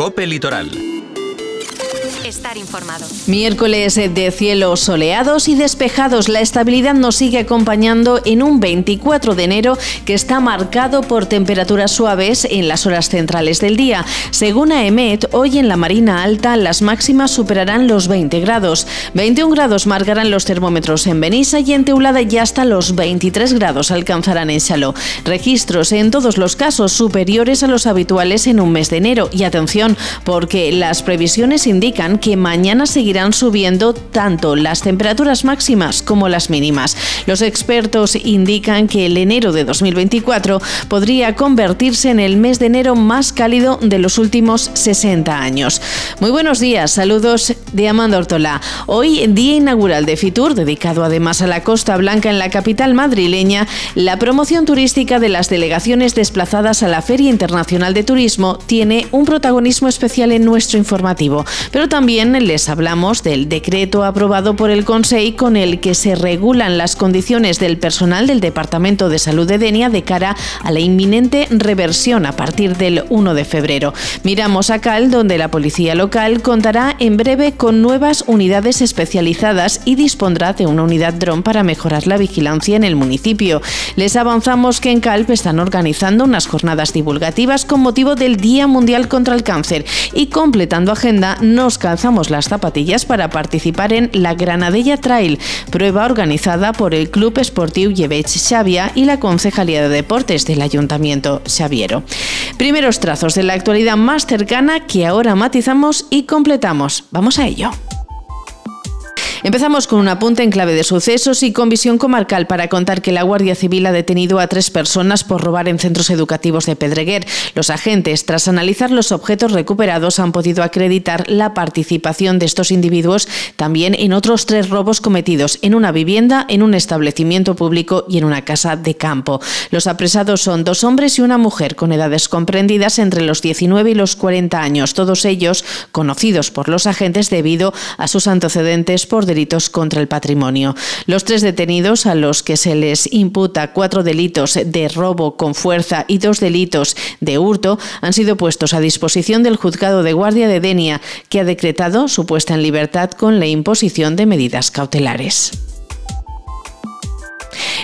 Cope Litoral estar informado. Miércoles de cielos soleados y despejados. La estabilidad nos sigue acompañando en un 24 de enero que está marcado por temperaturas suaves en las horas centrales del día. Según AEMET, hoy en la Marina Alta las máximas superarán los 20 grados. 21 grados marcarán los termómetros en Benissa y en Teulada y hasta los 23 grados alcanzarán en Saló. Registros en todos los casos superiores a los habituales en un mes de enero. Y atención, porque las previsiones indican que mañana seguirán subiendo tanto las temperaturas máximas como las mínimas. Los expertos indican que el enero de 2024 podría convertirse en el mes de enero más cálido de los últimos 60 años. Muy buenos días, saludos de Amanda Ortola. Hoy, día inaugural de Fitur, dedicado además a la Costa Blanca en la capital madrileña, la promoción turística de las delegaciones desplazadas a la Feria Internacional de Turismo tiene un protagonismo especial en nuestro informativo, pero también también les hablamos del decreto aprobado por el Consejo con el que se regulan las condiciones del personal del Departamento de Salud de Denia de cara a la inminente reversión a partir del 1 de febrero. Miramos a Cal, donde la policía local contará en breve con nuevas unidades especializadas y dispondrá de una unidad dron para mejorar la vigilancia en el municipio. Les avanzamos que en Calp están organizando unas jornadas divulgativas con motivo del Día Mundial contra el Cáncer y completando agenda nos calzamos las zapatillas para participar en la Granadella Trail, prueba organizada por el Club Esportiu Llevech Xavia y la Concejalía de Deportes del Ayuntamiento Xaviero. Primeros trazos de la actualidad más cercana que ahora matizamos y completamos. Vamos a ello. Empezamos con un apunte en clave de sucesos y con visión comarcal para contar que la Guardia Civil ha detenido a tres personas por robar en centros educativos de Pedreguer. Los agentes, tras analizar los objetos recuperados, han podido acreditar la participación de estos individuos también en otros tres robos cometidos en una vivienda, en un establecimiento público y en una casa de campo. Los apresados son dos hombres y una mujer con edades comprendidas entre los 19 y los 40 años, todos ellos conocidos por los agentes debido a sus antecedentes por delitos contra el patrimonio. Los tres detenidos, a los que se les imputa cuatro delitos de robo con fuerza y dos delitos de hurto, han sido puestos a disposición del juzgado de guardia de Denia, que ha decretado su puesta en libertad con la imposición de medidas cautelares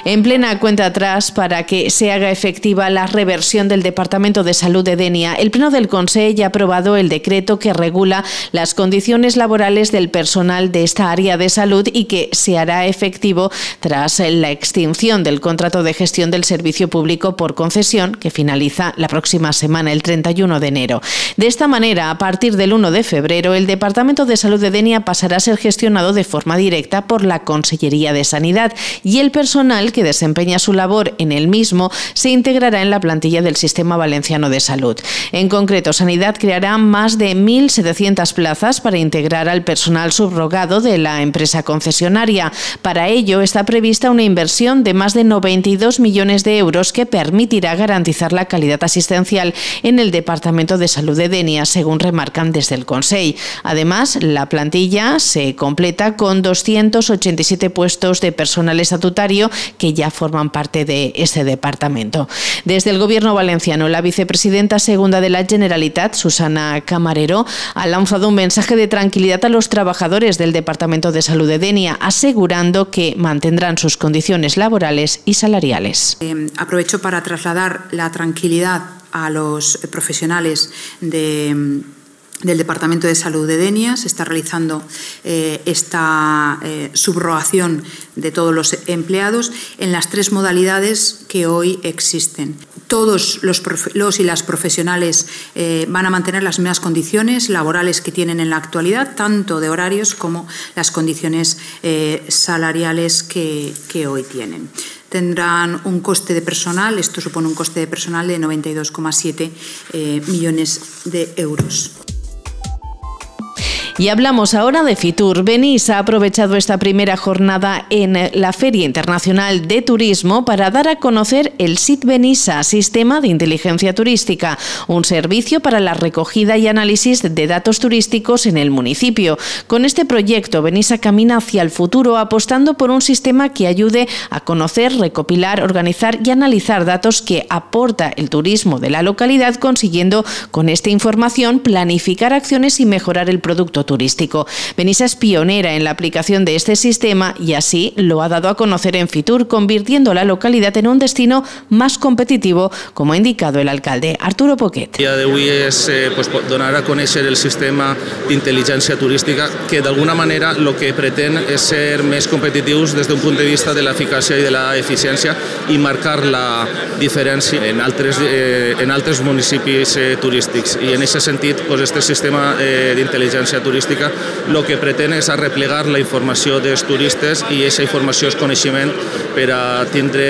en plena cuenta atrás para que se haga efectiva la reversión del Departamento de Salud de Denia. El Pleno del Consejo ha aprobado el decreto que regula las condiciones laborales del personal de esta área de salud y que se hará efectivo tras la extinción del contrato de gestión del servicio público por concesión que finaliza la próxima semana, el 31 de enero. De esta manera, a partir del 1 de febrero, el Departamento de Salud de Denia pasará a ser gestionado de forma directa por la Consellería de Sanidad y el personal que desempeña su labor en el mismo se integrará en la plantilla del Sistema Valenciano de Salud. En concreto, Sanidad creará más de 1.700 plazas para integrar al personal subrogado de la empresa concesionaria. Para ello está prevista una inversión de más de 92 millones de euros que permitirá garantizar la calidad asistencial en el Departamento de Salud de Denia, según remarcan desde el Consejo. Además, la plantilla se completa con 287 puestos de personal estatutario que ya forman parte de ese departamento. Desde el Gobierno valenciano, la vicepresidenta segunda de la Generalitat, Susana Camarero, ha lanzado un mensaje de tranquilidad a los trabajadores del Departamento de Salud de Denia, asegurando que mantendrán sus condiciones laborales y salariales. Eh, aprovecho para trasladar la tranquilidad a los profesionales de del Departamento de Salud de Denia. Se está realizando eh, esta eh, subrogación de todos los empleados en las tres modalidades que hoy existen. Todos los, y las profesionales eh, van a mantener las mismas condiciones laborales que tienen en la actualidad, tanto de horarios como las condiciones salariales que, que hoy tienen tendrán un coste de personal, esto supone un coste de personal de 92,7 millones de euros. Y hablamos ahora de Fitur. Benís ha aprovechado esta primera jornada en la Feria Internacional de Turismo para dar a conocer el SIT Benissa, Sistema de Inteligencia Turística, un servicio para la recogida y análisis de datos turísticos en el municipio. Con este proyecto, Benissa camina hacia el futuro apostando por un sistema que ayude a conocer, recopilar, organizar y analizar datos que aporta el turismo de la localidad, consiguiendo con esta información planificar acciones y mejorar el producto turístico. Benissa es pionera en la aplicación de este sistema y así lo ha dado a conocer en Fitur, convirtiendo la localidad en un destino más competitivo, como ha indicado el alcalde Arturo Poquet. El dia d'avui és eh, pues, donar a conèixer el sistema d'intel·ligència turística que d'alguna manera el que pretén és ser més competitius des d'un punt de vista de l'eficàcia i de l'eficiència i marcar la diferència en altres, eh, en altres municipis eh, turístics. I en aquest sentit, pues, este sistema eh, d'intel·ligència turística el que pretén és arreplegar la informació dels turistes i aquesta informació és coneixement per a tindre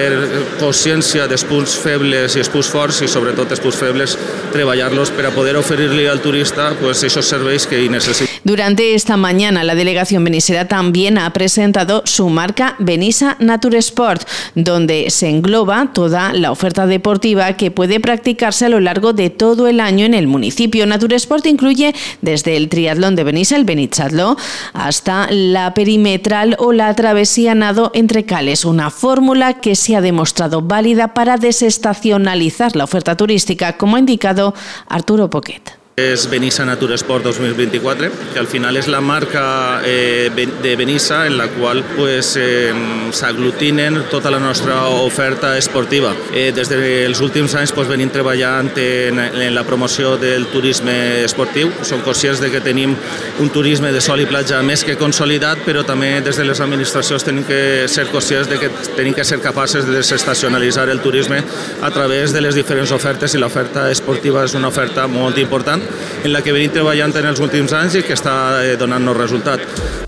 consciència dels punts febles i els punts forts i sobretot els punts febles treballar-los per a poder oferir-li al turista pues, esos serveis que hi necessita. Durante esta mañana, la delegación benisera también ha presentado su marca Benissa Nature Sport, donde se engloba toda la oferta deportiva que puede practicarse a lo largo de todo el año en el municipio. Nature Sport incluye desde el triatlón de Benissa, el Benichatló, hasta la perimetral o la travesía nado entre cales, una fórmula que se ha demostrado válida para desestacionalizar la oferta turística, como ha indicado Arturo Poquet. És Benissa Nature Sport 2024, que al final és la marca eh, de Benissa en la qual pues, eh, tota la nostra oferta esportiva. Eh, des dels últims anys pues, venim treballant en, en la promoció del turisme esportiu. Som conscients de que tenim un turisme de sol i platja més que consolidat, però també des de les administracions tenim que ser conscients de que tenim que ser capaces de desestacionalitzar el turisme a través de les diferents ofertes i l'oferta esportiva és una oferta molt important en la que venim treballant en els últims anys i que està eh, donant-nos resultat.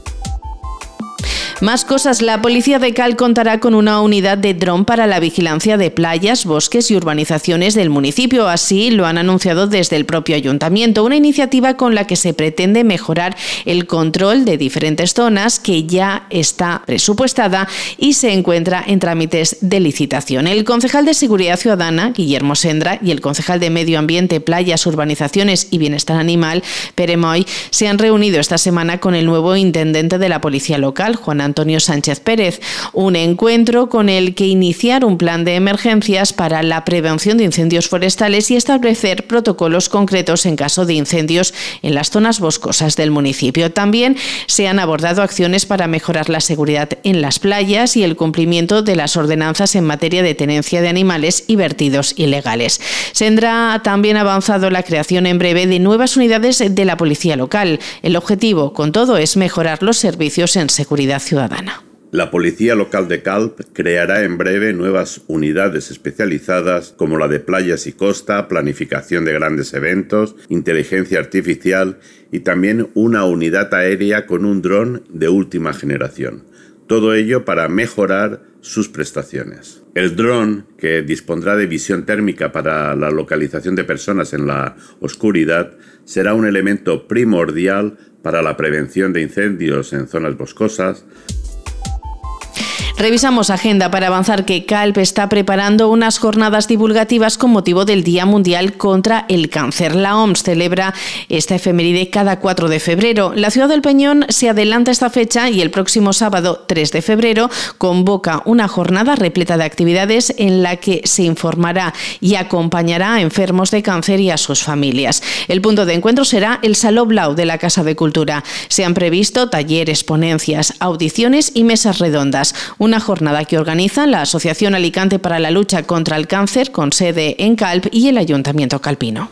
Más cosas. La policía de Cal contará con una unidad de dron para la vigilancia de playas, bosques y urbanizaciones del municipio. Así lo han anunciado desde el propio ayuntamiento. Una iniciativa con la que se pretende mejorar el control de diferentes zonas que ya está presupuestada y se encuentra en trámites de licitación. El concejal de Seguridad Ciudadana, Guillermo Sendra, y el concejal de Medio Ambiente, Playas, Urbanizaciones y Bienestar Animal, Pere Moy, se han reunido esta semana con el nuevo intendente de la policía local, Juan Antonio Sánchez Pérez, un encuentro con el que iniciar un plan de emergencias para la prevención de incendios forestales y establecer protocolos concretos en caso de incendios en las zonas boscosas del municipio. También se han abordado acciones para mejorar la seguridad en las playas y el cumplimiento de las ordenanzas en materia de tenencia de animales y vertidos ilegales. Sendra ha también avanzado la creación en breve de nuevas unidades de la policía local. El objetivo, con todo, es mejorar los servicios en seguridad ciudadana. La Policía Local de Calp creará en breve nuevas unidades especializadas como la de playas y costa, planificación de grandes eventos, inteligencia artificial y también una unidad aérea con un dron de última generación. Todo ello para mejorar sus prestaciones. El dron, que dispondrá de visión térmica para la localización de personas en la oscuridad, será un elemento primordial para la prevención de incendios en zonas boscosas, Revisamos agenda para avanzar que CALP está preparando unas jornadas divulgativas con motivo del Día Mundial contra el Cáncer. La OMS celebra esta efeméride cada 4 de febrero. La ciudad del Peñón se adelanta esta fecha y el próximo sábado 3 de febrero convoca una jornada repleta de actividades en la que se informará y acompañará a enfermos de cáncer y a sus familias. El punto de encuentro será el Saló Blau de la Casa de Cultura. Se han previsto talleres, ponencias, audiciones y mesas redondas jornada que organiza la Asociación Alicante para la Lucha contra el Cáncer con sede en Calp y el Ayuntamiento Calpino.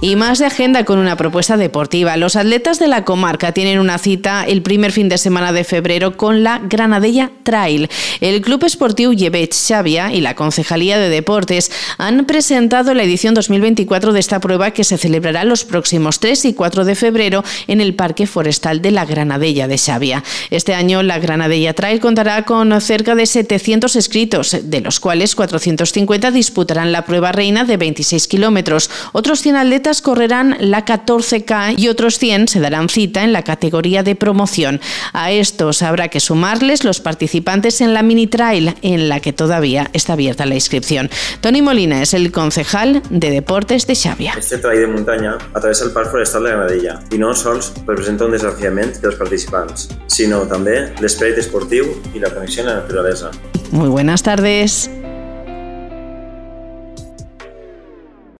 Y más de agenda con una propuesta deportiva. Los atletas de la comarca tienen una cita el primer fin de semana de febrero con la Granadella Trail. El Club Esportivo Llevet Xavia y la Concejalía de Deportes han presentado la edición 2024 de esta prueba que se celebrará los próximos 3 y 4 de febrero en el Parque Forestal de la Granadella de Xavia. Este año la Granadella Trail contará con cerca de 700 inscritos, de los cuales 450 disputarán la prueba reina de 26 kilómetros. Otros 100 atletas atletas correrán la 14K y otros 100 se darán cita en la categoría de promoción. A estos habrá que sumarles los participantes en la mini trail, en la que todavía está abierta la inscripción. Tony Molina es el concejal de deportes de Xàbia. Este trail de muntanya atravessa el Parc Forestal de Granadella i no sols representa un desafiament dels participants, sinó també l'esperit esportiu i la connexió amb la naturalesa. Muy buenas tardes.